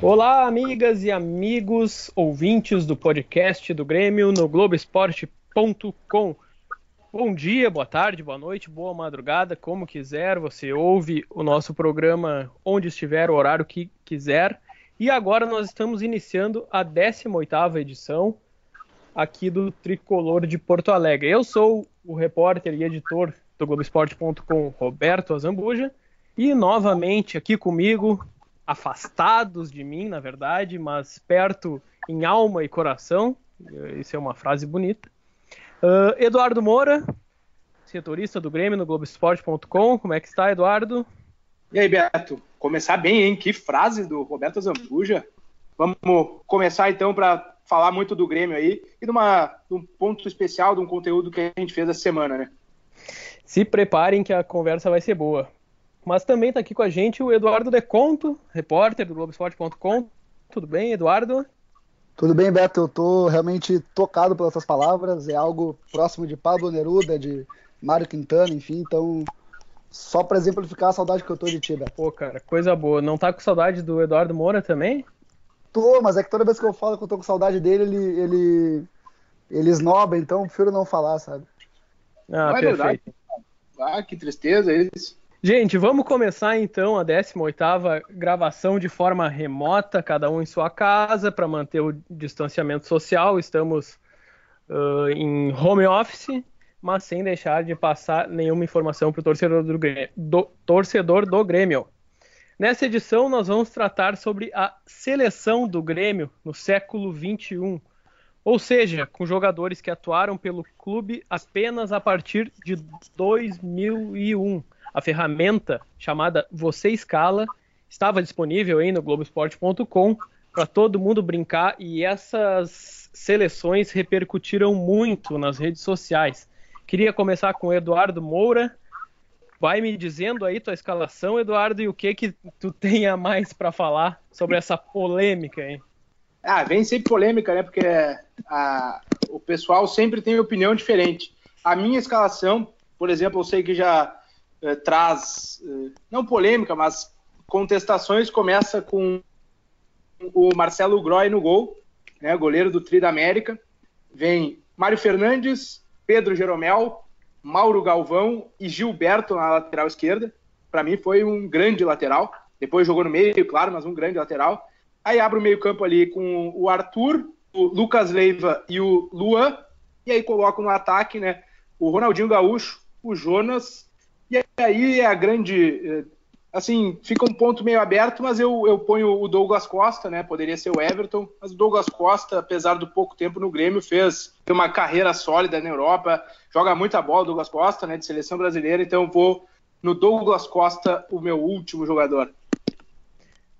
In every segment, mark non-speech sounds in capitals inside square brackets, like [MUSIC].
Olá, amigas e amigos ouvintes do podcast do Grêmio no Globoesporte.com. Bom dia, boa tarde, boa noite, boa madrugada, como quiser. Você ouve o nosso programa onde estiver, o horário que quiser. E agora nós estamos iniciando a 18ª edição aqui do Tricolor de Porto Alegre. Eu sou o repórter e editor do Globoesporte.com, Roberto Azambuja, e novamente aqui comigo, afastados de mim, na verdade, mas perto em alma e coração. Isso é uma frase bonita. Uh, Eduardo Moura, setorista do Grêmio no Globoesporte.com. Como é que está, Eduardo? E aí, Beto? Começar bem, hein? Que frase do Roberto Zambuja. Vamos começar então para falar muito do Grêmio aí e de, uma, de um ponto especial, de um conteúdo que a gente fez essa semana, né? Se preparem que a conversa vai ser boa. Mas também está aqui com a gente o Eduardo Deconto, repórter do Globoesporte.com. Tudo bem, Eduardo? Tudo bem, Beto. Eu estou realmente tocado pelas suas palavras. É algo próximo de Pablo Neruda, de Mário Quintana, enfim. Então, só para exemplificar a saudade que eu tô de ti, Beto. Pô, cara, coisa boa. Não tá com saudade do Eduardo Moura também? Tô, mas é que toda vez que eu falo que eu tô com saudade dele, ele, ele, ele esnoba, então prefiro não falar, sabe? Ah, não perfeito. É ah, que tristeza isso. Gente, vamos começar então a 18ª gravação de forma remota, cada um em sua casa, para manter o distanciamento social. Estamos uh, em home office, mas sem deixar de passar nenhuma informação para o torcedor do, do, torcedor do Grêmio. Nessa edição, nós vamos tratar sobre a seleção do Grêmio no século XXI, ou seja, com jogadores que atuaram pelo clube apenas a partir de 2001 a ferramenta chamada Você Escala estava disponível aí no Globoesporte.com para todo mundo brincar e essas seleções repercutiram muito nas redes sociais. Queria começar com o Eduardo Moura. Vai me dizendo aí tua escalação, Eduardo, e o que que tu tem a mais para falar sobre essa polêmica aí? Ah, vem sempre polêmica, né? Porque a, o pessoal sempre tem opinião diferente. A minha escalação, por exemplo, eu sei que já eh, traz, eh, não polêmica, mas contestações. Começa com o Marcelo Groy no gol, né, goleiro do Tri da América. Vem Mário Fernandes, Pedro Jeromel, Mauro Galvão e Gilberto na lateral esquerda. Para mim foi um grande lateral. Depois jogou no meio, claro, mas um grande lateral. Aí abre o meio-campo ali com o Arthur, o Lucas Leiva e o Luan. E aí coloco no ataque, né, o Ronaldinho Gaúcho, o Jonas aí é a grande. Eh, assim, fica um ponto meio aberto, mas eu, eu ponho o Douglas Costa, né? Poderia ser o Everton, mas o Douglas Costa, apesar do pouco tempo no Grêmio, fez uma carreira sólida na Europa, joga muita bola, o Douglas Costa, né? De seleção brasileira, então eu vou no Douglas Costa, o meu último jogador.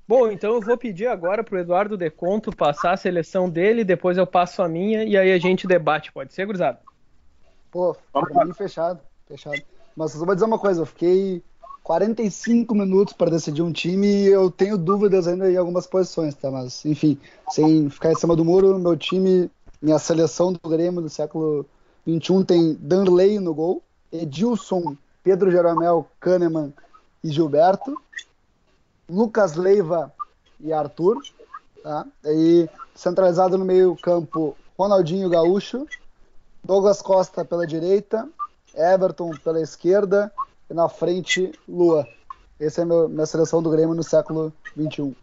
Bom, então eu vou pedir agora para o Eduardo Deconto passar a seleção dele, depois eu passo a minha e aí a gente debate, pode ser, gurizada? Pô, pra mim fechado, fechado. Mas eu vou dizer uma coisa, eu fiquei 45 minutos para decidir um time e eu tenho dúvidas ainda em algumas posições, tá? Mas, enfim, sem ficar em cima do muro, meu time, minha seleção do Grêmio do século 21 tem Danley no gol, Edilson, Pedro Jeromel, Kahneman e Gilberto, Lucas Leiva e Arthur, tá? Aí, centralizado no meio campo, Ronaldinho Gaúcho, Douglas Costa pela direita, Everton pela esquerda e na frente Lua. Essa é a minha seleção do Grêmio no século XXI.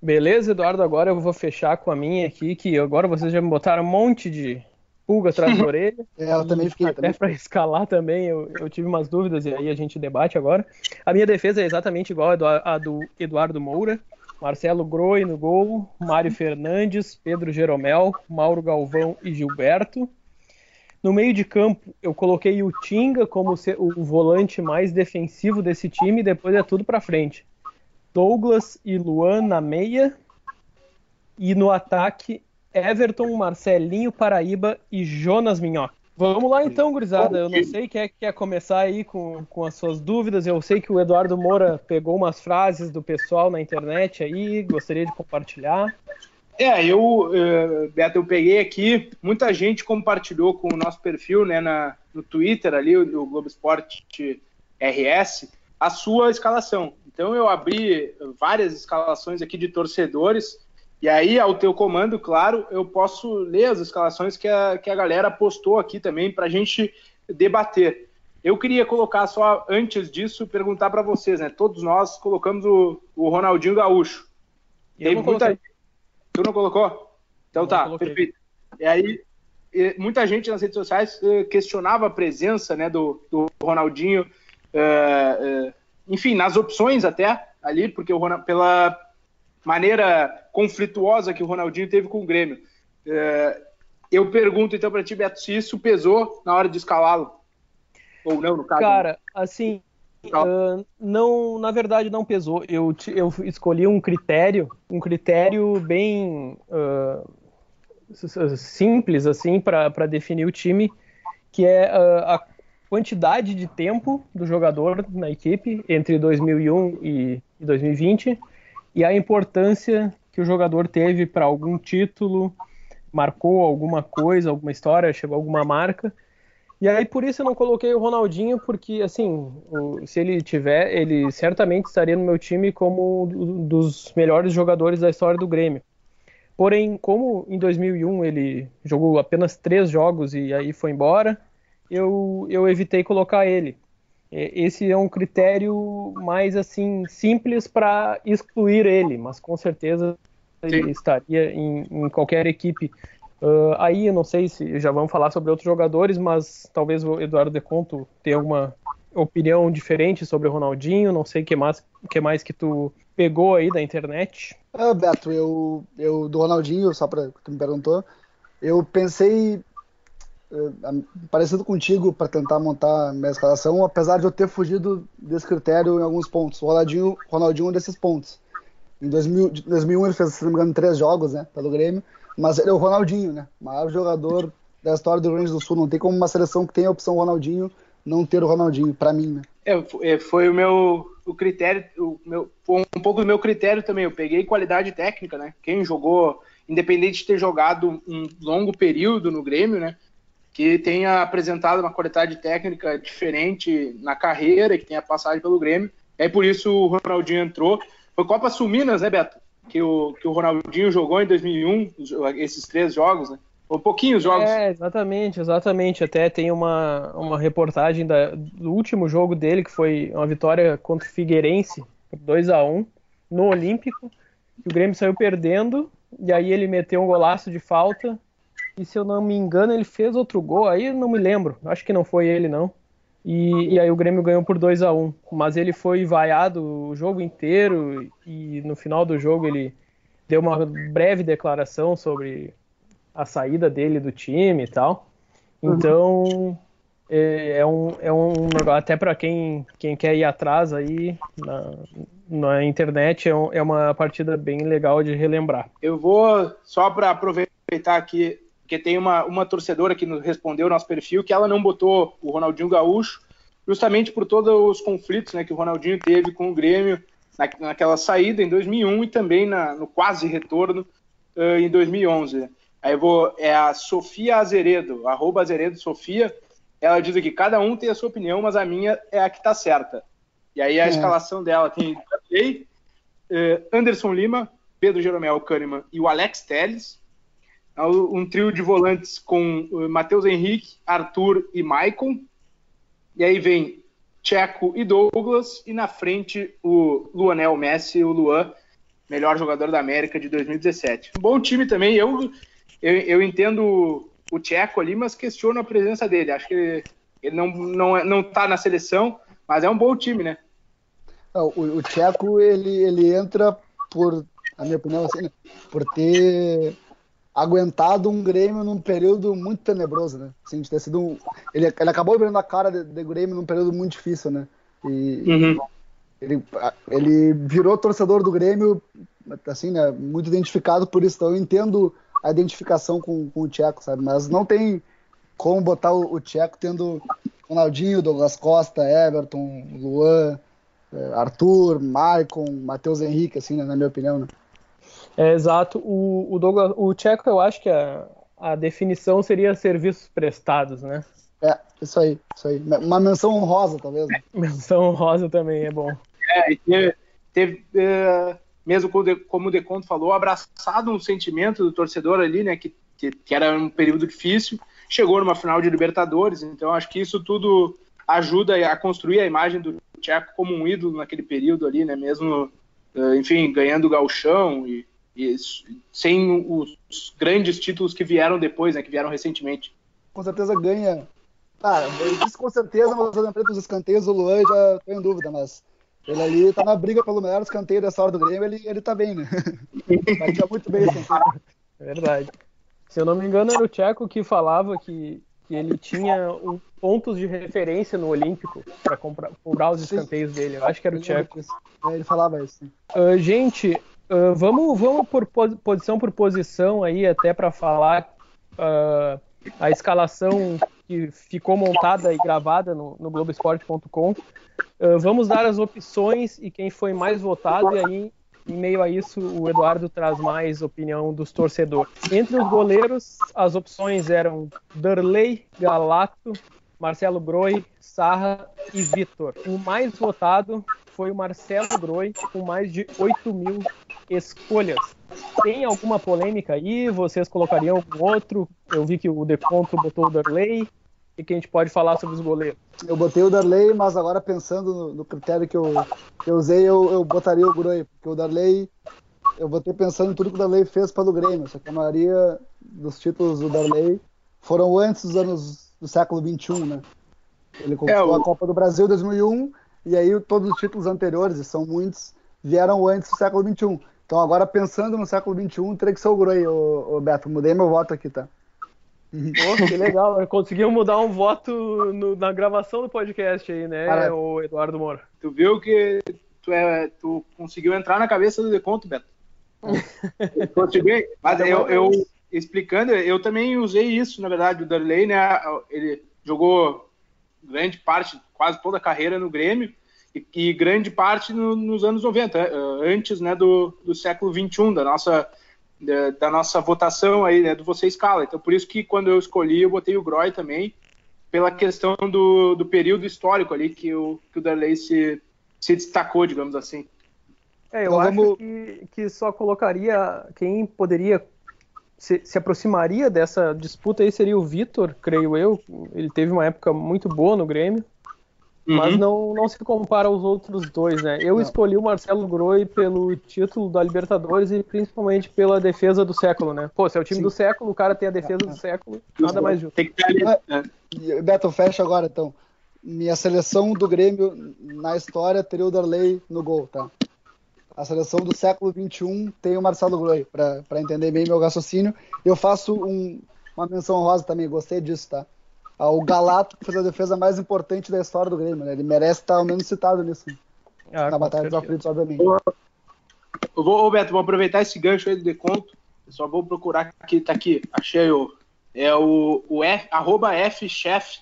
Beleza, Eduardo. Agora eu vou fechar com a minha aqui, que agora vocês já me botaram um monte de pulga atrás da [LAUGHS] orelha. é, eu também fiquei. Até para escalar também, eu, eu, tive umas dúvidas e aí a gente debate agora. A minha defesa é exatamente igual à do Eduardo Moura. Marcelo Groi no gol, Mário Fernandes, Pedro Jeromel, Mauro Galvão e Gilberto. No meio de campo, eu coloquei o Tinga como o volante mais defensivo desse time, depois é tudo para frente. Douglas e Luan na meia. E no ataque, Everton, Marcelinho Paraíba e Jonas Minhoca. Vamos lá então, gurizada. Eu não sei quem é que quer começar aí com, com as suas dúvidas. Eu sei que o Eduardo Moura pegou umas frases do pessoal na internet aí, gostaria de compartilhar. É, eu, uh, Beto, eu peguei aqui, muita gente compartilhou com o nosso perfil, né, na, no Twitter ali, do Globo Esporte RS, a sua escalação. Então eu abri várias escalações aqui de torcedores, e aí, ao teu comando, claro, eu posso ler as escalações que a, que a galera postou aqui também para a gente debater. Eu queria colocar só, antes disso, perguntar para vocês, né? Todos nós colocamos o, o Ronaldinho Gaúcho. Eu Tem muita gente Tu não colocou? Então não tá, coloquei. perfeito. E aí, muita gente nas redes sociais eh, questionava a presença né, do, do Ronaldinho, uh, uh, enfim, nas opções até ali, porque o Ronald, pela maneira conflituosa que o Ronaldinho teve com o Grêmio. Uh, eu pergunto então para ti, Beto, se isso pesou na hora de escalá-lo ou não, no caso. Cara, assim, Uh, não, na verdade não pesou. Eu, eu escolhi um critério, um critério bem uh, simples assim para definir o time, que é uh, a quantidade de tempo do jogador na equipe entre 2001 e 2020 e a importância que o jogador teve para algum título, marcou alguma coisa, alguma história, chegou a alguma marca e aí por isso eu não coloquei o Ronaldinho, porque assim, se ele tiver, ele certamente estaria no meu time como um dos melhores jogadores da história do Grêmio. Porém, como em 2001 ele jogou apenas três jogos e aí foi embora, eu, eu evitei colocar ele. Esse é um critério mais assim simples para excluir ele, mas com certeza Sim. ele estaria em, em qualquer equipe Uh, aí eu não sei se já vamos falar sobre outros jogadores, mas talvez o Eduardo Deconto tenha alguma opinião diferente sobre o Ronaldinho. Não sei o que mais, que mais que tu pegou aí da internet. Ah, Beto, eu, eu do Ronaldinho, só para tu me perguntou, eu pensei uh, parecido contigo para tentar montar minha escalação, apesar de eu ter fugido desse critério em alguns pontos. O Ronaldinho, Ronaldinho é um desses pontos. Em 2000, 2001 ele fez, se não me engano, três jogos, né, pelo Grêmio. Mas ele é o Ronaldinho, né? O maior jogador da história do Rio Grande do Sul. Não tem como uma seleção que tem a opção Ronaldinho não ter o Ronaldinho, para mim, né? É, é, foi o meu o critério, o meu, foi um pouco do meu critério também. Eu peguei qualidade técnica, né? Quem jogou, independente de ter jogado um longo período no Grêmio, né? Que tenha apresentado uma qualidade técnica diferente na carreira, que tenha passagem pelo Grêmio. É por isso o Ronaldinho entrou. Foi Copa Suminas, né, Beto? Que o, que o Ronaldinho jogou em 2001, esses três jogos, né? Ou pouquinhos jogos. É, exatamente, exatamente. Até tem uma, uma reportagem da, do último jogo dele, que foi uma vitória contra o Figueirense, 2 a 1 no Olímpico. O Grêmio saiu perdendo, e aí ele meteu um golaço de falta. E se eu não me engano, ele fez outro gol. Aí eu não me lembro. Acho que não foi ele, não. E, e, aí o Grêmio ganhou por 2 a 1 Mas ele foi vaiado o jogo inteiro e no final do jogo ele deu uma breve declaração sobre a saída dele do time e tal. Então é, é um, é um até para quem, quem quer ir atrás aí na, na internet é, um, é uma partida bem legal de relembrar. Eu vou só para aproveitar aqui porque tem uma, uma torcedora que nos respondeu no nosso perfil que ela não botou o Ronaldinho Gaúcho, justamente por todos os conflitos né, que o Ronaldinho teve com o Grêmio na, naquela saída em 2001 e também na, no quase retorno uh, em 2011. Aí eu vou, é a Sofia Azeredo, arroba Azeredo Sofia, ela diz aqui, cada um tem a sua opinião, mas a minha é a que está certa. E aí a é. escalação dela tem uh, Anderson Lima, Pedro Jeromel Kahneman e o Alex Telles, é um trio de volantes com uh, Matheus Henrique, Arthur e Maicon. E aí vem Checo e Douglas. E na frente o Luanel Messi, e o Luan, melhor jogador da América de 2017. Um bom time também. Eu, eu, eu entendo o Checo ali, mas questiono a presença dele. Acho que ele, não, não, não tá na seleção, mas é um bom time, né? O, o Checo, ele, ele entra por, a minha opinião, assim, por ter aguentado um Grêmio num período muito tenebroso, né? Assim, de ter sido um... ele, ele acabou virando a cara de, de Grêmio num período muito difícil, né? E uhum. ele, ele virou torcedor do Grêmio, assim, né? Muito identificado por isso. Então eu entendo a identificação com, com o Tcheco, sabe? Mas não tem como botar o, o Tcheco tendo Ronaldinho, Douglas Costa, Everton, Luan, eh, Arthur, Maicon, Matheus Henrique, assim, né, na minha opinião, né? É, exato. O, o, Douglas, o Tcheco, eu acho que a, a definição seria serviços prestados, né? É, isso aí, isso aí. Uma menção honrosa, talvez. Né? [LAUGHS] Menção honrosa também é bom. É, e teve, teve é, mesmo como o Deconto falou, abraçado um sentimento do torcedor ali, né, que, que, que, era um período difícil, chegou numa final de Libertadores, então acho que isso tudo ajuda a construir a imagem do Tcheco como um ídolo naquele período ali, né, mesmo, é, enfim, ganhando o gauchão e e sem os grandes títulos que vieram depois, né, que vieram recentemente. Com certeza ganha. Ah, eu disse com certeza, mas eu lembrei dos escanteios, o Luan já tô em dúvida, mas ele ali tá na briga pelo melhor escanteio dessa hora do Grêmio, ele, ele tá bem, né? [LAUGHS] Batia muito bem esse É verdade. Se eu não me engano, era o Tcheco que falava que, que ele tinha um, pontos de referência no Olímpico para cobrar os escanteios dele. Eu acho que era o Tcheco. É, ele falava isso. Uh, gente, Uh, vamos, vamos por posição por posição aí, até para falar uh, a escalação que ficou montada e gravada no, no Globoesporte.com. Uh, vamos dar as opções e quem foi mais votado, e aí, em meio a isso, o Eduardo traz mais opinião dos torcedores. Entre os goleiros, as opções eram Darley, Galato, Marcelo Groi, Sarra e Vitor. O mais votado foi o Marcelo Groi, com mais de 8 mil escolhas. Tem alguma polêmica aí? Vocês colocariam algum outro? Eu vi que o Deconto botou o Darley. O que a gente pode falar sobre os goleiros? Eu botei o Darley, mas agora pensando no, no critério que eu, que eu usei, eu, eu, botaria o Groi, porque o Darley, eu botei pensando em tudo que o Darley fez pelo Grêmio, só que a maioria dos títulos do Darley foram antes dos anos do século XXI, né? Ele conquistou é, o... a Copa do Brasil em 2001 e aí todos os títulos anteriores, e são muitos, vieram antes do século XXI. Então agora pensando no século XXI, teria que ser o Groi, o, o Beto. Mudei meu voto aqui, tá? Pô, que legal, [LAUGHS] conseguiu mudar um voto no, na gravação do podcast aí, né, Cara, o Eduardo Moura? Tu viu que tu, é, tu conseguiu entrar na cabeça do Deconto, Beto. [LAUGHS] Consegui, mas eu, eu, explicando, eu também usei isso, na verdade, o Darley, né, ele jogou grande parte, quase toda a carreira no Grêmio, e, e grande parte no, nos anos 90, eh, antes né, do, do século 21, da nossa, da, da, nossa votação aí, né, do Você Escala. Então, por isso que quando eu escolhi, eu botei o Groy também, pela questão do, do período histórico ali que o, que o Darley se, se destacou, digamos assim. É, eu então, acho vamos... que, que só colocaria quem poderia se, se, aproximaria dessa disputa aí seria o Vitor, creio eu. Ele teve uma época muito boa no Grêmio. Uhum. Mas não, não se compara aos outros dois, né? Eu não. escolhi o Marcelo Groi pelo título da Libertadores e principalmente pela defesa do século, né? Pô, se é o time Sim. do século, o cara tem a defesa do século, nada mais justo. Tem que ter ali. É. Beto, fecha agora então. Minha seleção do Grêmio na história teria o Darley no gol, tá? A seleção do século XXI tem o Marcelo Groi, para entender bem meu raciocínio. Eu faço um, uma menção rosa também, gostei disso, tá? O Galato que fez a defesa mais importante da história do Grêmio, né? Ele merece estar ao menos citado nisso. Ah, na Batalha dos Aflitos, obviamente. Eu vou, Beto, vou aproveitar esse gancho aí do deconto. Eu só vou procurar aqui, tá aqui. Achei o. É o, o F, arroba Fchef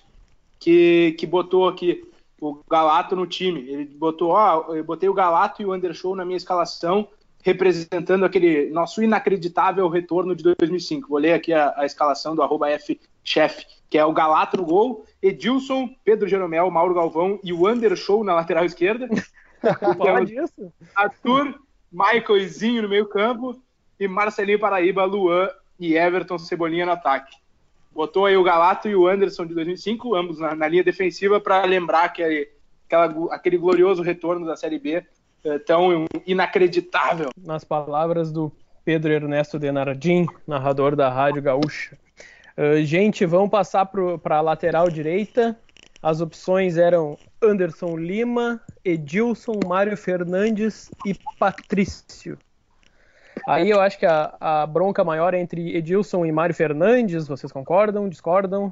que, que botou aqui o Galato no time. Ele botou, ó, eu botei o Galato e o Undershow na minha escalação, representando aquele nosso inacreditável retorno de 2005. Vou ler aqui a, a escalação do arroba Fchef que é o Galato no gol, Edilson, Pedro Jeromel, Mauro Galvão e o Andershow na lateral esquerda. [LAUGHS] Fala disso. Arthur, Michaelzinho no meio campo e Marcelinho Paraíba, Luan e Everton Cebolinha no ataque. Botou aí o Galato e o Anderson de 2005, ambos na, na linha defensiva, para lembrar que aquela, aquele glorioso retorno da Série B é, tão inacreditável. Nas palavras do Pedro Ernesto Denardim, narrador da Rádio Gaúcha. Uh, gente, vamos passar para a lateral direita. As opções eram Anderson Lima, Edilson, Mário Fernandes e Patrício. Aí eu acho que a, a bronca maior é entre Edilson e Mário Fernandes, vocês concordam, discordam?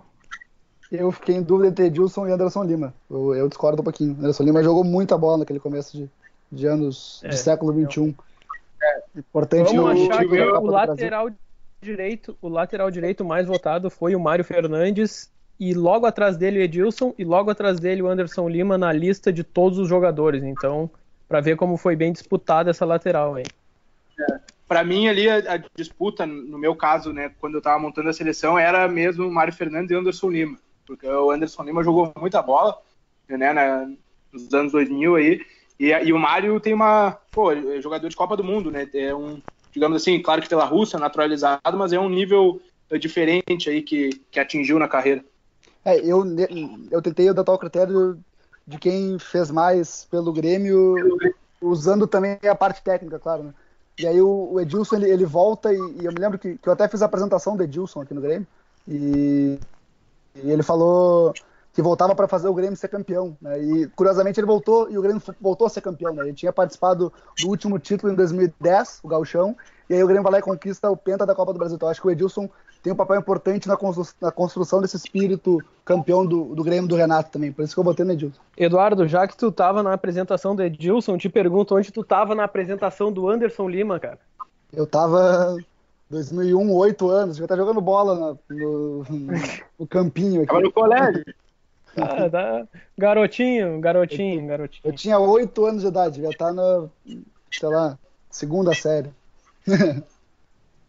Eu fiquei em dúvida entre Edilson e Anderson Lima. Eu, eu discordo um pouquinho. Anderson Lima jogou muita bola naquele começo de, de anos É, de século XXI. Importante Vamos no- achar que o lateral direito, o lateral direito mais votado foi o Mário Fernandes e logo atrás dele o Edilson e logo atrás dele o Anderson Lima na lista de todos os jogadores. Então, para ver como foi bem disputada essa lateral aí. Para mim ali a, a disputa, no meu caso, né, quando eu tava montando a seleção, era mesmo o Mário Fernandes e o Anderson Lima, porque o Anderson Lima jogou muita bola, né, na- nos anos 2000 aí, e, e o Mário tem uma, pô, é jogador de Copa do Mundo, né, é um, digamos assim, claro que pela Rússia, naturalizado, mas é um nível é, diferente aí que, que atingiu na carreira. É, eu, eu tentei adotar o critério de quem fez mais pelo Grêmio, usando também a parte técnica, claro, né? E aí o, o Edilson, ele, ele volta e, e eu me lembro que, que eu até fiz a apresentação do Edilson aqui no Grêmio e, e ele falou que voltava para fazer o Grêmio ser campeão, né? E curiosamente ele voltou e o Grêmio voltou a ser campeão, né? Ele tinha participado do último título em 2010, o Gauchão, e aí o Grêmio vai lá e conquista o penta da Copa do Brasil. Então eu acho que o Edilson tem um papel importante na, constru na construção desse espírito campeão do, do Grêmio do Renato também. Por isso que eu botei no Edilson. Eduardo, já que tu tava na apresentação do Edilson, te pergunto onde tu tava na apresentação do Anderson Lima, cara. Eu tava 2001, 8 anos, já tá jogando bola na- no, no campinho Tava aqui. no colégio. Ah, tá. Garotinho, garotinho, garotinho. Eu tinha 8 anos de idade, já tá na, sei lá, segunda série. [LAUGHS]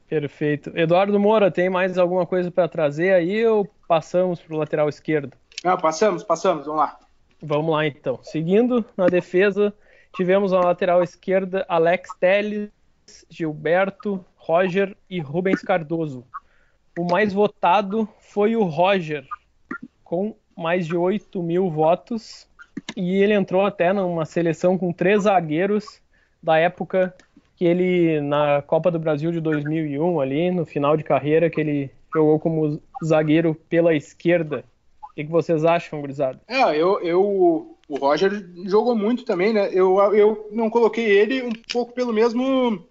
Perfeito. Eduardo Moura, tem mais alguma coisa para trazer aí ou passamos pro lateral esquerdo? Não, passamos, passamos, vamos lá. Vamos lá então. Seguindo na defesa, tivemos na lateral esquerda Alex Telles, Gilberto, Roger e Rubens Cardoso. O mais votado foi o Roger, com mais de 8 mil votos. E ele entrou até numa seleção com três zagueiros da época que ele, na Copa do Brasil de 2001, ali no final de carreira, que ele jogou como zagueiro pela esquerda. O que, vocês acham, gurizada? É, eu, eu, o Roger jogou muito também, né? Eu, eu não coloquei ele um pouco pelo mesmo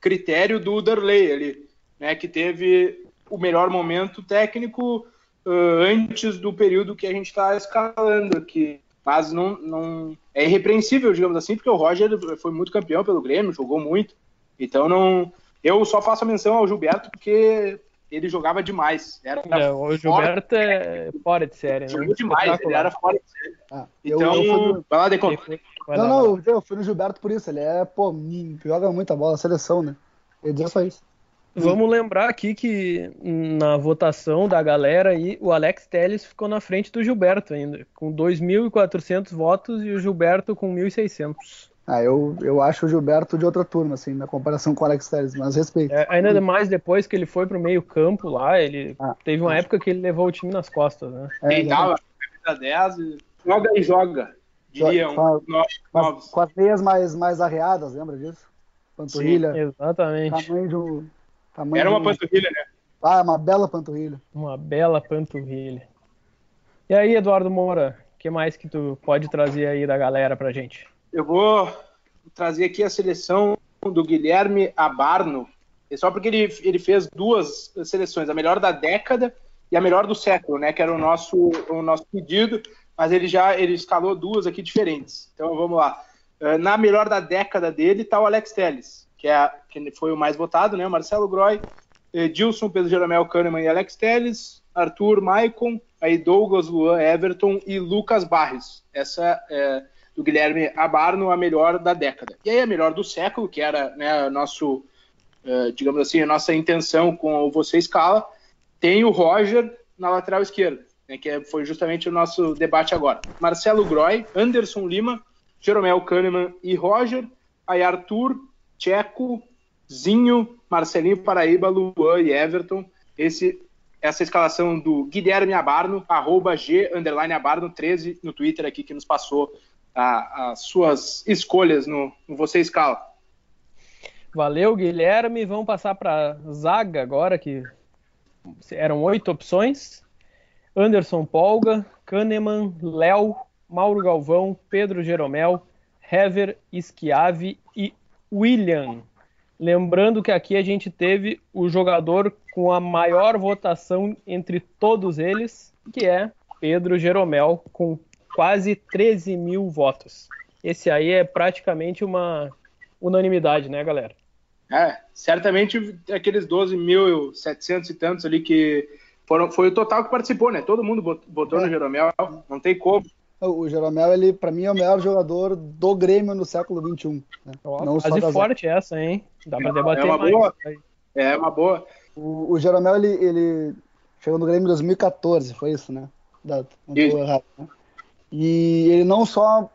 critério do Darley ali, né? Que teve o melhor momento técnico antes do período que a gente está escalando aqui. Mas não, não é irrepreensível, digamos assim, porque o Roger foi muito campeão pelo Grêmio, jogou muito. Então não, eu só faço a menção ao Gilberto porque ele jogava demais. Era É, o Gilberto é fora de série, né? jogou demais, ele era fora de série. Ah, eu- Então, eu no- vai lá, Decon. Não, não, eu, fui no Gilberto por isso. Ele é, pô, joga muita bola, seleção, né? Ele diz só isso. Vamos lembrar aqui que na votação da galera aí, o Alex Telles ficou na frente do Gilberto ainda, com 2.400 votos e o Gilberto com 1.600. Ah, eu, eu acho o Gilberto de outra turma, assim, na comparação com o Alex Telles, mas respeito. É, ainda mais depois que ele foi pro meio campo lá, ele Ah. teve uma época que ele levou o time nas costas, né? É, Deitava, camisa 10, e joga e joga. Diria um Joga- no- Mas novos. com as meias mais, mais arreadas, lembra disso? Panturrilha, Exatamente. tamanho de um. Tamanho Era uma um- panturrilha, né? Ah, uma bela panturrilha. Uma bela panturrilha. E aí, Eduardo Moura, o que mais que tu pode trazer aí da galera pra gente? Eu vou trazer aqui a seleção do Guilherme Abarno, é só porque ele, ele fez duas seleções, a melhor da década e a melhor do século, né? Que era o nosso, o nosso pedido, mas ele já ele escalou duas aqui diferentes. Então vamos lá. Eh, Na melhor da década dele está o Alex Telles, que, é, a- que foi o mais votado, né? Marcelo Groy, Edilson, Pedro Jeromel, Kahneman e Alex Telles, Arthur, Maicon, aí Douglas, Luan, Everton e Lucas Barres. Essa é do Guilherme Abarno, a melhor da década. E aí a melhor do século, que era né, nosso, eh, digamos assim, a nossa intenção com o Você Escala, tem o Roger na lateral esquerda, né, que é- foi justamente o nosso debate agora. Marcelo Groy, Anderson Lima, Jeromel Kahneman e Roger, aí Arthur, Tcheco, Zinho, Marcelinho Paraíba, Luan e Everton. Esse, essa escalação do Guilherme Abarno, arroba G, underline Abarno 13 no Twitter aqui, que nos passou as suas escolhas no, no Você Escala. Valeu, Guilherme. Vamos passar para zaga agora, que eram oito opções. Anderson Polga, Kahneman, Léo, Mauro Galvão, Pedro Jeromel, Hever, Schiavi e William. Lembrando que aqui a gente teve o jogador com a maior votação entre todos eles, que é Pedro Jeromel, com quase 13 mil votos. Esse aí é praticamente uma unanimidade, né, galera? É, certamente aqueles 12.700 e tantos ali que foram, foi o total que participou, né? Todo mundo votou é. no Jeromel, não tem como. O Jeromel, ele, para mim, é o melhor jogador do Grêmio no século XXI. Né? Não quase forte essa, hein? Dá pra debater é uma mais. Boa. É uma boa. O, o Jeromel, ele, ele chegou no Grêmio em 2014, foi isso, né? Não tô errado, né? E ele não só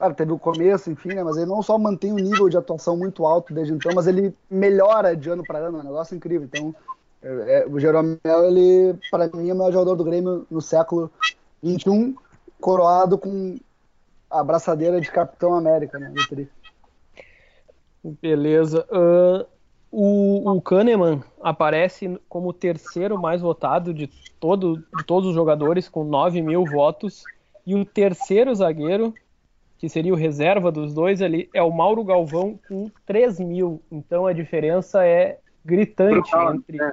Claro, teve o começo, enfim, né? Mas ele não só mantém um nível de atuação muito alto desde então, mas ele melhora de ano para ano, é um negócio incrível. Então, é, é o Jeromel, ele, para mim, é o maior jogador do Grêmio no século XXI, coroado com a braçadeira de Capitão América, né? Beleza. Uh, o, o Kahneman aparece como o terceiro mais votado de, todo, de todos os jogadores, com 9 mil votos. E o terceiro zagueiro que seria o reserva dos dois ali, é o Mauro Galvão com 3 mil. Então a diferença é gritante entre é.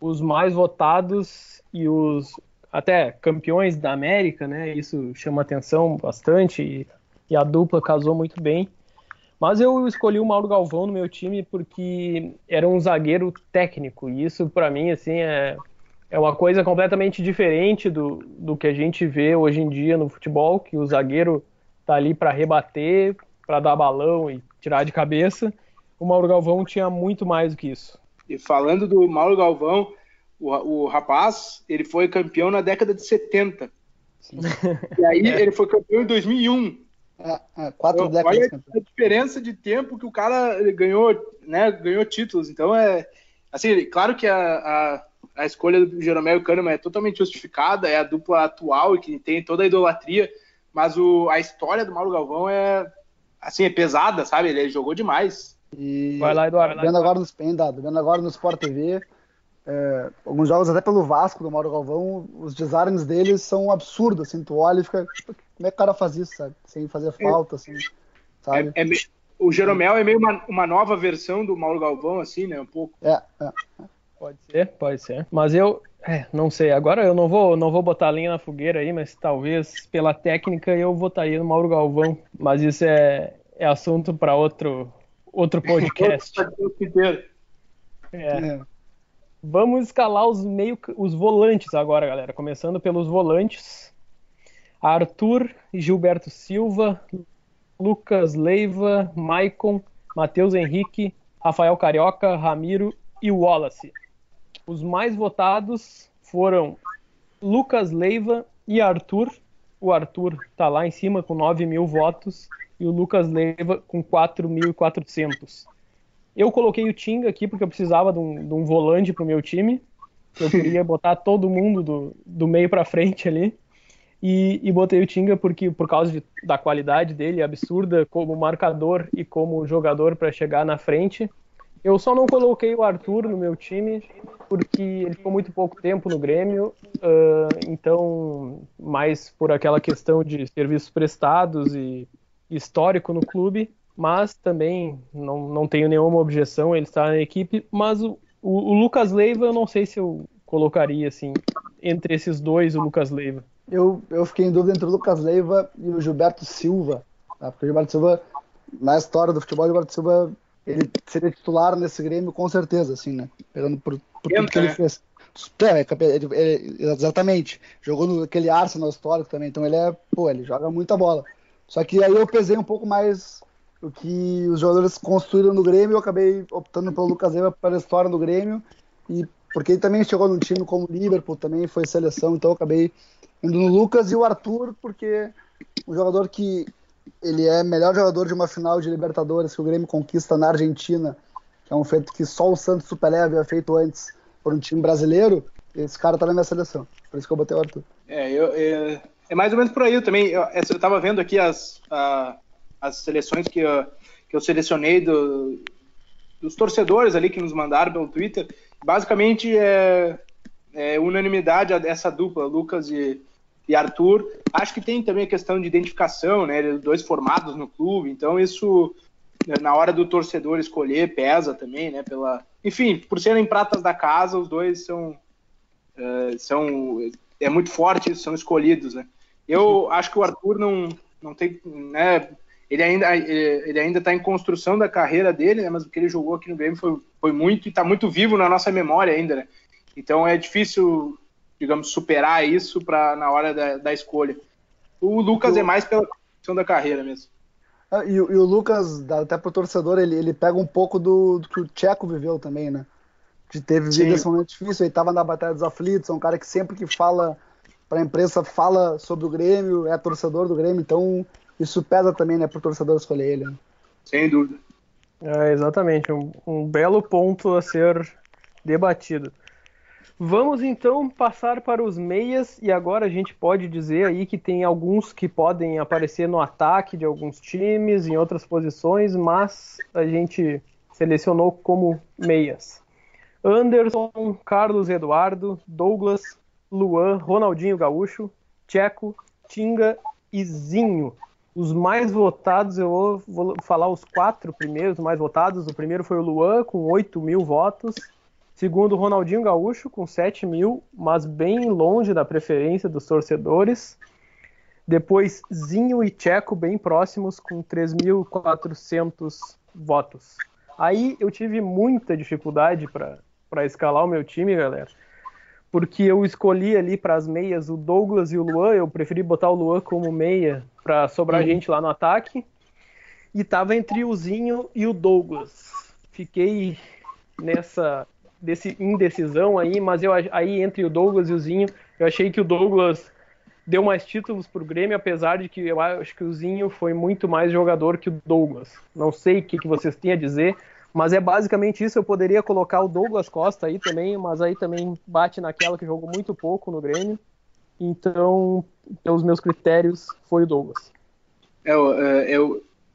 os mais votados e os até campeões da América, né? Isso chama atenção bastante e, e a dupla casou muito bem. Mas eu escolhi o Mauro Galvão no meu time porque era um zagueiro técnico e isso para mim assim é é uma coisa completamente diferente do, do que a gente vê hoje em dia no futebol, que o zagueiro tá ali para rebater, para dar balão e tirar de cabeça. O Mauro Galvão tinha muito mais do que isso. E falando do Mauro Galvão, o, o rapaz, ele foi campeão na década de 70. Sim. E aí é. ele foi campeão em 2001. É, é, quatro então, décadas. Olha a diferença de tempo que o cara ganhou, né, ganhou títulos. Então é assim, claro que a, a, a escolha do Jeromel Kahneman é totalmente justificada, é a dupla atual e que tem toda a idolatria mas o, a história do Mauro Galvão é assim, é pesada, sabe? Ele jogou demais. E vai lá, Eduardo. Vendo agora no Spendado, vendo agora no Sport TV, é, alguns jogos até pelo Vasco do Mauro Galvão, os designs deles são absurdos, assim, tu olha e fica, como é que o cara faz isso, sabe? Sem fazer falta, assim, sabe? É, é, o Jeromel é meio uma, uma nova versão do Mauro Galvão, assim, né, um pouco. É, é. Pode ser, pode ser. Mas eu, é, não sei. Agora eu não vou, não vou botar a linha na fogueira aí, mas talvez pela técnica eu votaria no Mauro Galvão. Mas isso é, é assunto para outro, outro [LAUGHS] podcast. é. Vamos escalar os meio, os volantes agora, galera. Começando pelos volantes. Arthur, Gilberto Silva, Lucas Leiva, Maicon, Matheus Henrique, Rafael Carioca, Ramiro e Wallace. Os mais votados foram Lucas Leiva e Arthur. O Arthur está lá em cima com 9 mil votos e o Lucas Leiva com 4.400. Eu coloquei o Tinga aqui porque eu precisava de um, de um volante para o meu time. Eu queria [LAUGHS] botar todo mundo do, do meio para frente ali. E, e, botei o Tinga porque por causa de, da qualidade dele absurda como marcador e como jogador para chegar na frente. Eu só não coloquei o Arthur no meu time porque ele ficou muito pouco tempo no Grêmio, uh, então, mais por aquela questão de serviços prestados e histórico no clube, mas também não, não tenho nenhuma objeção ele estar na equipe, mas o, o, o Lucas Leiva eu não sei se eu colocaria assim, entre esses dois o Lucas Leiva. Eu, eu fiquei em dúvida entre o Lucas Leiva e o Gilberto Silva, tá? porque o Gilberto Silva, na história do futebol, o Gilberto Silva ele seria titular nesse Grêmio com certeza, assim, né? Pegando por, por tudo que ele né? fez. É, ele, ele, exatamente. Jogou no aquele Arsenal histórico também, então ele é, pô, ele joga muita bola. Só que aí eu pesei um pouco mais o que os jogadores construíram no Grêmio, eu acabei optando pelo Lucas Eva pela história do Grêmio e porque ele também chegou num time como o Liverpool, também foi seleção, então eu acabei indo no Lucas e o Arthur, porque um jogador que ele é melhor jogador de uma final de Libertadores que o Grêmio conquista na Argentina, que é um feito que só o Santos Superé havia feito antes por um time brasileiro. Esse cara tá na minha seleção, por isso que eu botei o Arthur. É, eu, é, é mais ou menos por aí eu também. Eu, eu tava vendo aqui as, a, as seleções que eu, que eu selecionei do, dos torcedores ali que nos mandaram pelo Twitter. Basicamente é, é unanimidade essa dupla, Lucas e, e Arthur. Acho que tem também a questão de identificação, né? Dois formados no clube, então isso na hora do torcedor escolher, pesa também, né? Pela, enfim, por serem pratas da casa, os dois são, uh, são é muito forte, são escolhidos, né? Eu acho que o Arthur não, não tem, né? Ele ainda ele ainda está em construção da carreira dele, né? Mas o que ele jogou aqui no Grêmio foi, foi muito e está muito vivo na nossa memória ainda, né? Então é difícil, digamos, superar isso para na hora da, da escolha. O Lucas é mais pela construção da carreira mesmo. Ah, e, e, o Lucas, até pro torcedor, ele, ele pega um pouco do, do que o Tcheco viveu também, né? De ter vivido Sim. esse momento difícil, ele estava na Batalha dos Aflitos, é um cara que sempre que fala para a imprensa fala sobre o Grêmio, é torcedor do Grêmio, então isso pesa também, né, pro torcedor escolher ele. Né? Sem dúvida. É, exatamente, um, um belo ponto a ser debatido. Vamos então passar para os meias e agora a gente pode dizer aí que tem alguns que podem aparecer no ataque de alguns times, em outras posições, mas a gente selecionou como meias. Anderson, Carlos Eduardo, Douglas, Luan, Ronaldinho Gaúcho, Tcheco, Tinga e Zinho. Os mais votados, eu vou, falar os quatro primeiros mais votados. O primeiro foi o Luan, com 8 mil votos. Segundo, Ronaldinho Gaúcho, com 7 mil, mas bem longe da preferência dos torcedores. Depois, Zinho e Tcheco, bem próximos, com 3.400 votos. Aí eu tive muita dificuldade para escalar o meu time, galera. Porque eu escolhi ali para as meias o Douglas e o Luan. Eu preferi botar o Luan como meia para sobrar uhum. gente lá no ataque. E tava entre o Zinho e o Douglas. Fiquei nessa desse indecisão aí, mas eu aí entre o Douglas e o Zinho, eu achei que o Douglas deu mais títulos pro Grêmio, apesar de que eu acho que o Zinho foi muito mais jogador que o Douglas. Não sei o que, que vocês têm a dizer, mas é basicamente isso. Eu poderia colocar o Douglas Costa aí também, mas aí também bate naquela que jogou muito pouco no Grêmio. Então, pelos meus critérios, foi o Douglas. É, é, é,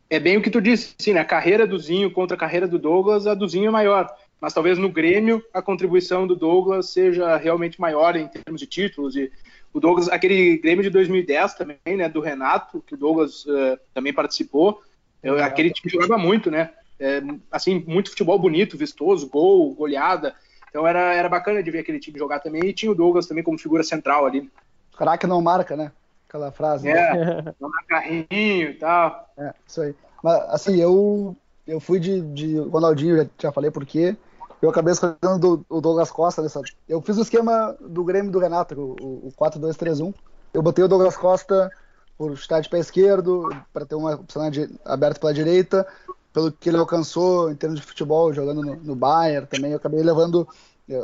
é bem o que tu disse, sim, a carreira do Zinho contra a carreira do Douglas, a do Zinho é maior mas talvez no Grêmio a contribuição do Douglas seja realmente maior em termos de títulos. E o Douglas, aquele Grêmio de 2010 também, né, do Renato, que o Douglas uh, também participou, eu, aquele time jogava muito, né? É, assim, muito futebol bonito, vistoso, gol, goleada. Então era, era bacana de ver aquele time jogar também. E tinha o Douglas também como figura central ali. Caraca, não marca, né? Aquela frase. É, né? [LAUGHS] não dá carrinho e tal. É, isso aí. Mas, assim, eu, eu fui de, de Ronaldinho, já, já falei por quê. Eu acabei escolhendo o Douglas Costa nessa. Eu fiz o esquema do Grêmio do Renato, o, o 4-2-3-1. Eu botei o Douglas Costa por estar de pé esquerdo, para ter uma opção aberta pela direita, pelo que ele alcançou em termos de futebol, jogando no, no Bayern também. Eu acabei levando,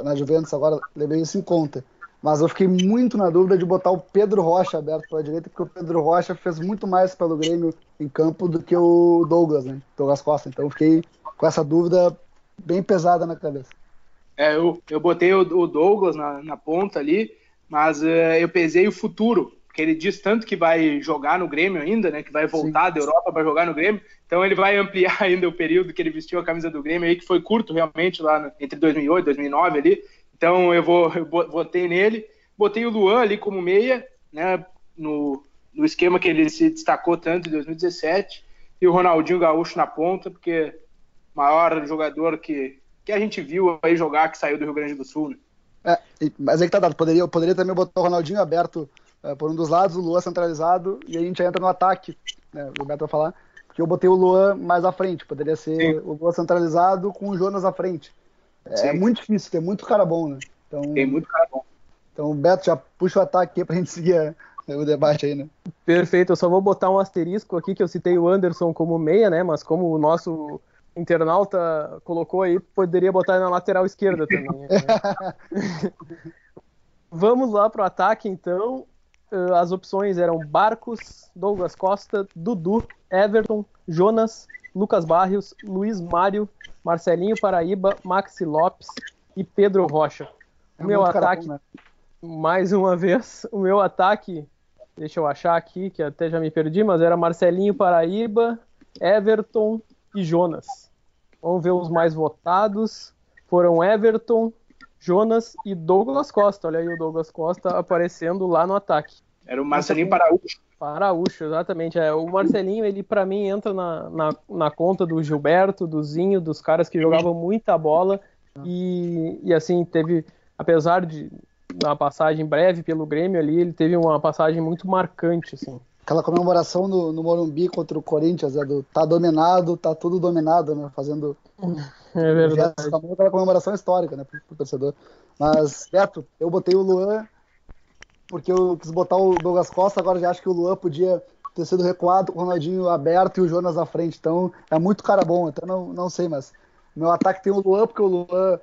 na Juventus agora, levei isso em conta. Mas eu fiquei muito na dúvida de botar o Pedro Rocha aberto pela direita, porque o Pedro Rocha fez muito mais pelo Grêmio em campo do que o Douglas, né? Douglas Costa. Então eu fiquei com essa dúvida bem pesada na cabeça. É, eu, eu botei o, o Douglas na, na, ponta ali, mas uh, eu pesei o futuro, porque ele diz tanto que vai jogar no Grêmio ainda, né? Que vai voltar Sim. da Europa para jogar no Grêmio. Então ele vai [LAUGHS] ampliar ainda o período que ele vestiu a camisa do Grêmio aí, que foi curto realmente lá no, entre 2008 e 2009 ali. Então eu vou [LAUGHS] eu botei nele, botei o Luan ali como meia, né? No, no esquema que ele se destacou tanto em 2017 e o Ronaldinho Gaúcho na ponta, porque maior jogador que, que a gente viu aí jogar que saiu do Rio Grande do Sul. Né? É, mas aí que tá dado. Poderia, poderia também botar o Ronaldinho aberto é, por um dos lados, o Luan centralizado, e a gente entra no ataque, né? O Beto vai falar. Porque eu botei o Luan mais à frente. Poderia ser Sim. o Luan centralizado com o Jonas à frente. É, é muito difícil, tem muito cara bom, né? Então, tem muito cara bom. Então, Beto, já puxa o ataque aí pra gente seguir o debate aí, né? Perfeito, eu só vou botar um asterisco aqui que eu citei o Anderson como meia, né? Mas como o nosso internauta colocou aí, poderia botar na lateral esquerda também. Né? [LAUGHS] Vamos lá para o ataque, então. Uh, as opções eram Barcos, Douglas Costa, Dudu, Everton, Jonas, Lucas Barrios, Luiz Mário, Marcelinho Paraíba, Maxi Lopes e Pedro Rocha. É o meu ataque, né? mais uma vez, [LAUGHS] o meu ataque, deixa eu achar aqui, que até já me perdi, mas era Marcelinho Paraíba, Everton e Jonas. Vamos ver os mais votados. Foram Everton, Jonas e Douglas Costa. Olha aí o Douglas Costa aparecendo lá no ataque. Era o Marcelinho Paraújo. Paraúcho, exatamente. É, o Marcelinho, ele para mim entra na, na, na, conta do Gilberto, do Zinho, dos caras que jogavam muita bola e, e assim, teve, apesar de uma passagem breve pelo Grêmio ali, ele teve uma passagem muito marcante, assim. Aquela comemoração no, no Morumbi contra o Corinthians, é do tá dominado, tá tudo dominado, né? Fazendo. [LAUGHS] É verdade. Aquela comemoração histórica, né, pro, pro torcedor. Mas, Beto, eu botei o Luan porque eu quis botar o Douglas Costa, agora já acho que o Luan podia ter sido recuado com o Ronaldinho aberto e o Jonas à frente. Então é muito cara bom, até não, não sei, mas meu ataque tem o Luan, porque o Luan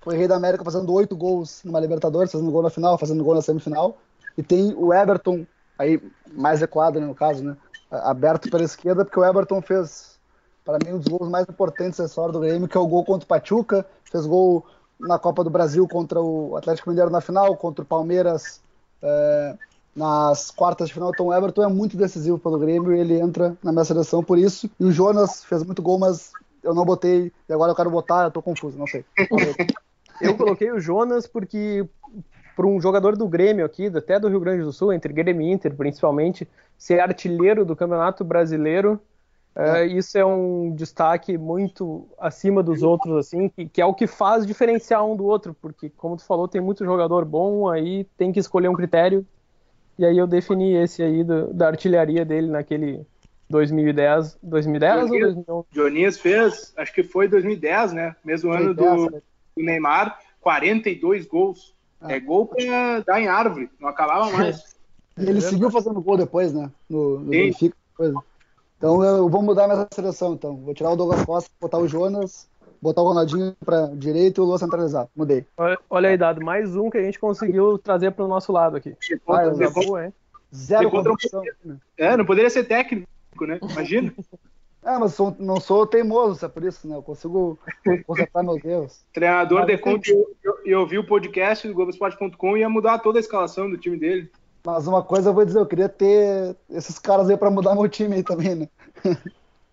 foi rei da América fazendo oito gols numa Libertadores, fazendo gol na final, fazendo gol na semifinal. E tem o Everton, aí mais recuado né, no caso, né? Aberto pela esquerda, porque o Everton fez, para mim, um dos gols mais importantes da história do Grêmio, que é o gol contra o Pachuca, fez gol na Copa do Brasil contra o Atlético Mineiro na final, contra o Palmeiras é, nas quartas de final. Então o Everton é muito decisivo pelo Grêmio e ele entra na minha seleção por isso. E o Jonas fez muito gol, mas eu não botei e agora eu quero botar, eu tô confuso, não sei. [LAUGHS] eu coloquei o Jonas porque para um jogador do Grêmio aqui, até do Rio Grande do Sul, entre Grêmio e Inter principalmente, ser artilheiro do Campeonato Brasileiro, é. Uh, isso é um destaque muito acima dos outros, assim, que, que, é o que faz diferenciar um do outro, porque, como tu falou, tem muito jogador bom, aí tem que escolher um critério, e aí eu defini esse aí do, da artilharia dele naquele 2010, 2010 Jonias, ou 2011? Jonias fez, acho que foi 2010, né? Mesmo ano do, né? do, Neymar, 42 gols. Ah. É gol pra dar em árvore, não acabava mais. [LAUGHS] ele seguiu fazendo gol depois, né? No, no Benfica, depois. Então eu vou mudar minha seleção, então. Vou tirar o Douglas Costa, botar o Jonas, botar o Ronaldinho para direita e o Lua centralizado. Mudei. Olha, olha aí, dado mais um que a gente conseguiu trazer para o nosso lado aqui. Ah, é boa, hein? Zero contra um... É, não poderia ser técnico, né? Imagina. É, [LAUGHS] mas sou, não sou teimoso, é por isso, né? Eu consigo consertar meus erros. [LAUGHS] Treinador mas, de conta, eu, eu, eu ouvi o podcast do Globoesporte.com e ia mudar toda a escalação do time dele. Mas uma coisa eu vou dizer, eu queria ter esses caras aí para mudar meu time aí também, né?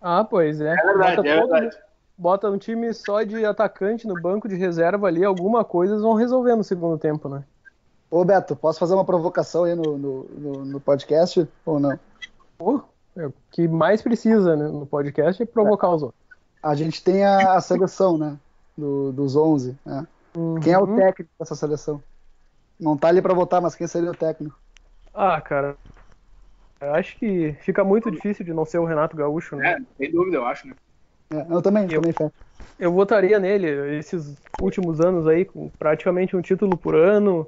Ah, pois é. É verdade, bota é verdade. bota um time só de atacante no banco de reserva ali, alguma coisa eles vão resolver no segundo tempo, né? Ô Beto, posso fazer uma provocação aí no, no, no, no podcast ou não? Pô, é o que mais precisa né, no podcast é provocar é. os outros. A gente tem a, a seleção, né? Do, dos 11. Né? Uhum. Quem é o técnico dessa seleção? Não tá ali para votar, mas quem seria o técnico? Ah, cara. Eu acho que fica muito difícil de não ser o Renato Gaúcho, né? É, sem dúvida, eu acho, né? É, eu também, eu, também fé. Eu votaria nele esses últimos anos aí, com praticamente um título por ano.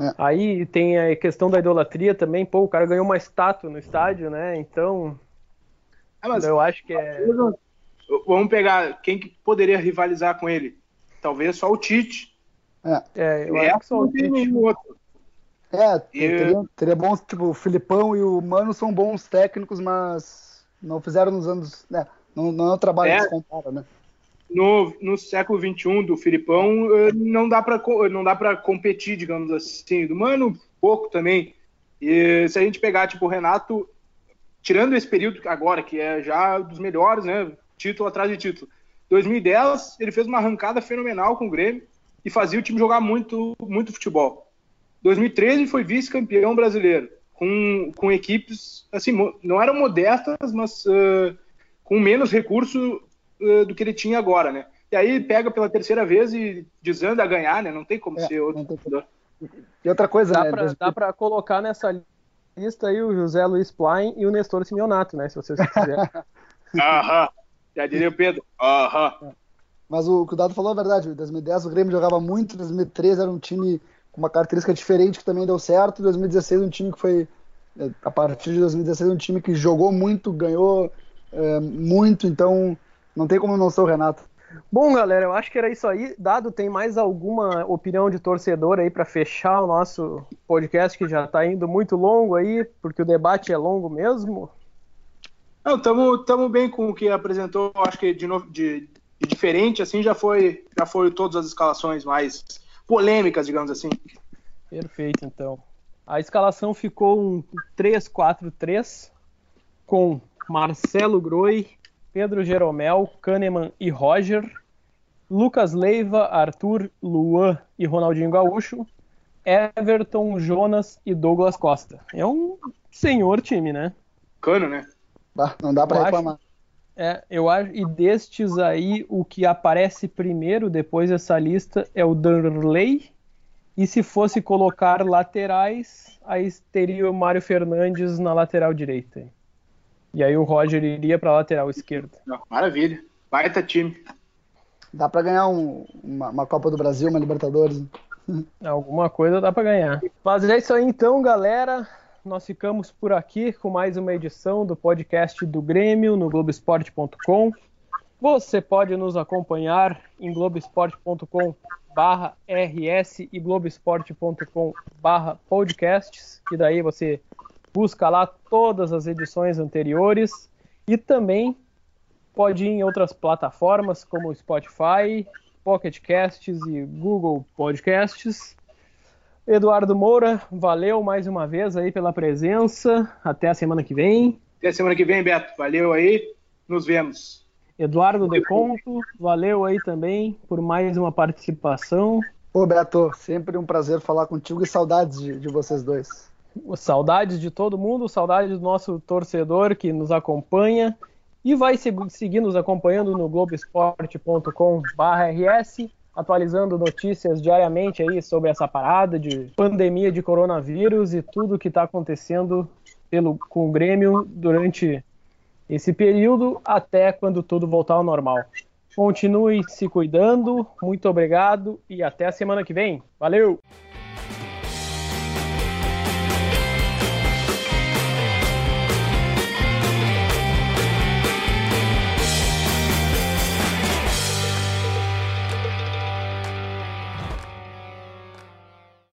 É. Aí tem a questão da idolatria também, pô, o cara ganhou uma estátua no estádio, né? Então. É, mas, eu acho que é. Vamos pegar quem que poderia rivalizar com ele? Talvez só o Tite. É, é eu é, acho que só o Tite. Outro. É, teria, teria bons, tipo, o Filipão e o Mano são bons técnicos, mas não fizeram nos anos. Né, não, não é um trabalho é, que se compara, né? No, no século XXI do Filipão eh, não dá para não dá para competir, digamos assim. Do Mano, pouco também. E se a gente pegar, tipo, o Renato, tirando esse período agora, que é já dos melhores, né? Título atrás de título. 2010, ele fez uma arrancada fenomenal com o Grêmio e fazia o time jogar muito, muito futebol. 2013 foi vice-campeão brasileiro, com, com equipes, assim, não eram modestas, mas uh, com menos recurso uh, do que ele tinha agora, né? E aí pega pela terceira vez e desanda a ganhar, né? Não tem como é, ser outro jogador. E outra coisa, dá né? Pra, dá para colocar nessa lista aí o José Luiz Plain e o Nestor Simeonato, né? Se vocês quiserem. [LAUGHS] Aham. Já diria o Pedro. Aham. Mas o que o Dado falou é verdade. Em 2010 o Grêmio jogava muito, em 2013 era um time com uma característica diferente que também deu certo. Em 2016, um time que foi, é, a partir de 2016, um time que jogou muito, ganhou é, muito, então não tem como não ser o Renato. Bom, galera, eu acho que era isso aí. Dado, tem mais alguma opinião de torcedor aí para fechar o nosso podcast que já está indo muito longo aí, porque o debate é longo mesmo? Não, estamos bem com o que apresentou. Acho que de, novo, de, de diferente assim já foi já foi todas as escalações mais polêmicas, digamos assim. Perfeito, então. A escalação ficou um 3-4-3 com Marcelo Groi, Pedro Jeromel, Kahneman e Roger, Lucas Leiva, Arthur, Luan e Ronaldinho Gaúcho, Everton, Jonas e Douglas Costa. É um senhor time, né? Cano, né? Bah, não dá para reclamar. É, eu acho, e destes aí, o que aparece primeiro depois dessa lista é o Darley. E se fosse colocar laterais, aí teria o Mário Fernandes na lateral direita. E aí o Roger iria para lateral esquerda. Maravilha. Baita time. Dá para ganhar um, uma, uma, Copa do Brasil, uma Libertadores. [LAUGHS] Alguma coisa dá para ganhar. Mas é isso aí então, galera nós ficamos por aqui com mais uma edição do podcast do Grêmio no Globoesporte.com. Você pode nos acompanhar em globoesporte.com barra RS e globoesporte.com barra podcasts, que daí você busca lá todas as edições anteriores e também pode ir em outras plataformas como Spotify, Pocket Casts e Google Podcasts. Eduardo Moura, valeu mais uma vez aí pela presença. Até a semana que vem. Até a semana que vem, Beto. Valeu aí. Nos vemos. Eduardo Deconto, valeu aí também por mais uma participação. Ô Beto, sempre um prazer falar contigo e saudades de, de vocês dois. Saudades de todo mundo, saudades do nosso torcedor que nos acompanha e vai seguir nos acompanhando no globesport.com/rs atualizando notícias diariamente aí sobre essa parada de pandemia de coronavírus e tudo que está acontecendo pelo, com o Grêmio durante esse período até quando tudo voltar ao normal. Continue se cuidando, muito obrigado e até a semana que vem. Valeu!